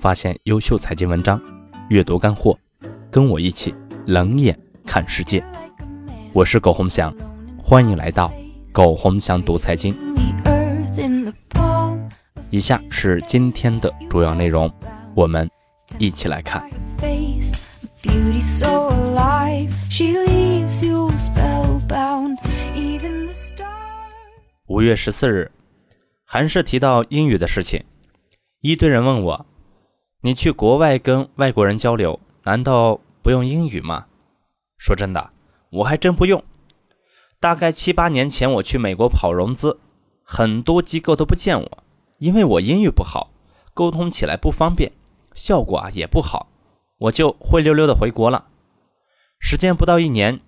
发现优秀财经文章，阅读干货，跟我一起冷眼看世界。我是苟洪祥，欢迎来到苟洪祥读财经。以下是今天的主要内容，我们一起来看。五月十四日，还是提到英语的事情，一堆人问我：“你去国外跟外国人交流，难道不用英语吗？”说真的，我还真不用。大概七八年前，我去美国跑融资，很多机构都不见我，因为我英语不好，沟通起来不方便，效果啊也不好，我就灰溜溜的回国了。时间不到一年，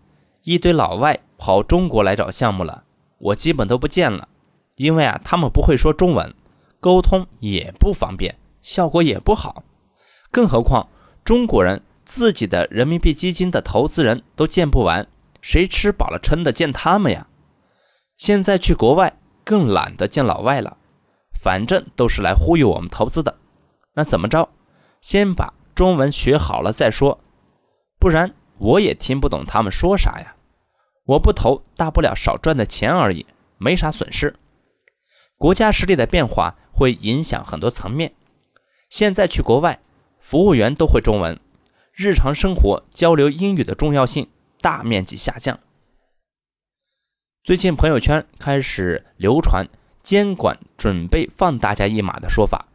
一堆老外跑中国来找项目了。我基本都不见了，因为啊，他们不会说中文，沟通也不方便，效果也不好。更何况中国人自己的人民币基金的投资人都见不完，谁吃饱了撑的见他们呀？现在去国外更懒得见老外了，反正都是来忽悠我们投资的。那怎么着？先把中文学好了再说，不然我也听不懂他们说啥呀。我不投，大不了少赚的钱而已，没啥损失。国家实力的变化会影响很多层面。现在去国外，服务员都会中文，日常生活交流英语的重要性大面积下降。最近朋友圈开始流传监管准备放大家一马的说法，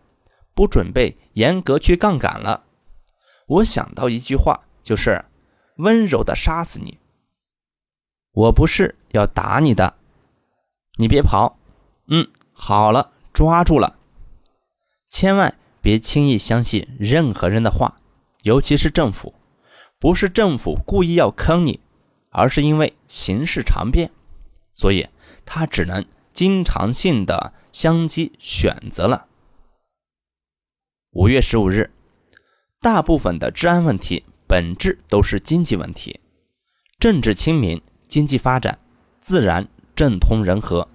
不准备严格去杠杆了。我想到一句话，就是温柔的杀死你。我不是要打你的，你别跑。嗯，好了，抓住了。千万别轻易相信任何人的话，尤其是政府。不是政府故意要坑你，而是因为形势常变，所以他只能经常性的相机选择了。五月十五日，大部分的治安问题本质都是经济问题，政治清明。经济发展自然政通人和，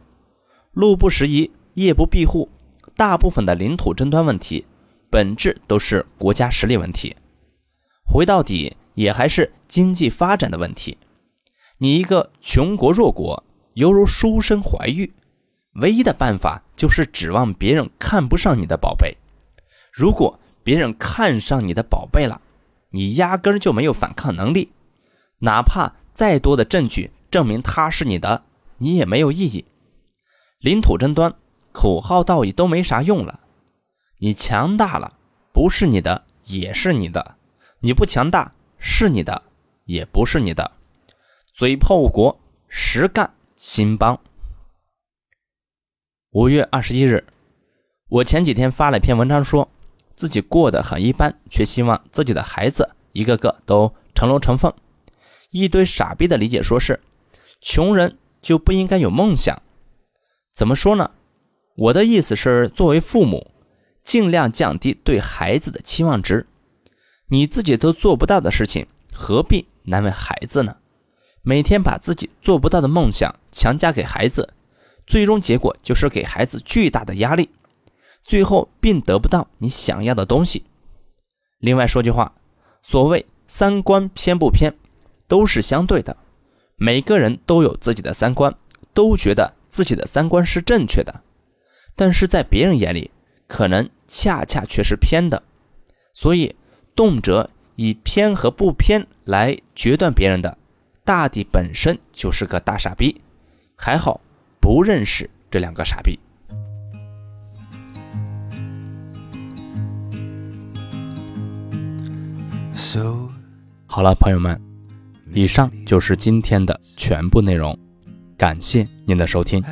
路不拾遗，夜不闭户。大部分的领土争端问题，本质都是国家实力问题。回到底，也还是经济发展的问题。你一个穷国弱国，犹如书生怀玉，唯一的办法就是指望别人看不上你的宝贝。如果别人看上你的宝贝了，你压根就没有反抗能力，哪怕。再多的证据证明他是你的，你也没有意义。领土争端、口号道义都没啥用了。你强大了，不是你的也是你的；你不强大，是你的也不是你的。嘴炮国，实干兴邦。五月二十一日，我前几天发了一篇文章，说自己过得很一般，却希望自己的孩子一个个都成龙成凤。一堆傻逼的理解说是，穷人就不应该有梦想。怎么说呢？我的意思是，作为父母，尽量降低对孩子的期望值。你自己都做不到的事情，何必难为孩子呢？每天把自己做不到的梦想强加给孩子，最终结果就是给孩子巨大的压力，最后并得不到你想要的东西。另外说句话，所谓三观偏不偏？都是相对的，每个人都有自己的三观，都觉得自己的三观是正确的，但是在别人眼里，可能恰恰却是偏的。所以，动辄以偏和不偏来决断别人的，大抵本身就是个大傻逼。还好不认识这两个傻逼。好了，朋友们。以上就是今天的全部内容，感谢您的收听，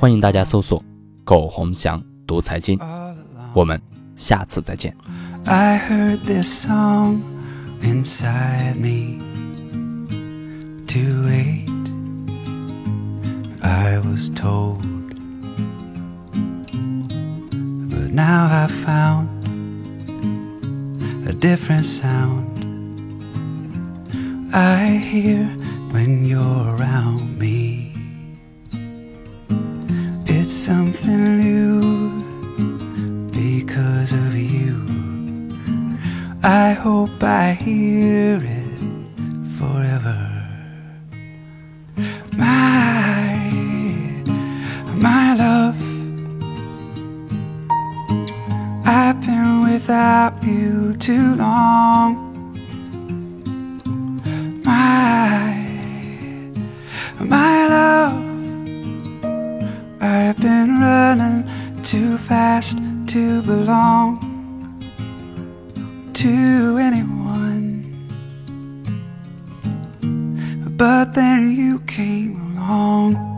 欢迎大家搜索“苟洪祥读财经”，我们下次再见。I hear when you're around me. It's something new I hope I hear it forever. My, my love. I've been without you too long. My, my love. I've been running too fast to belong to anyone. But then you came along.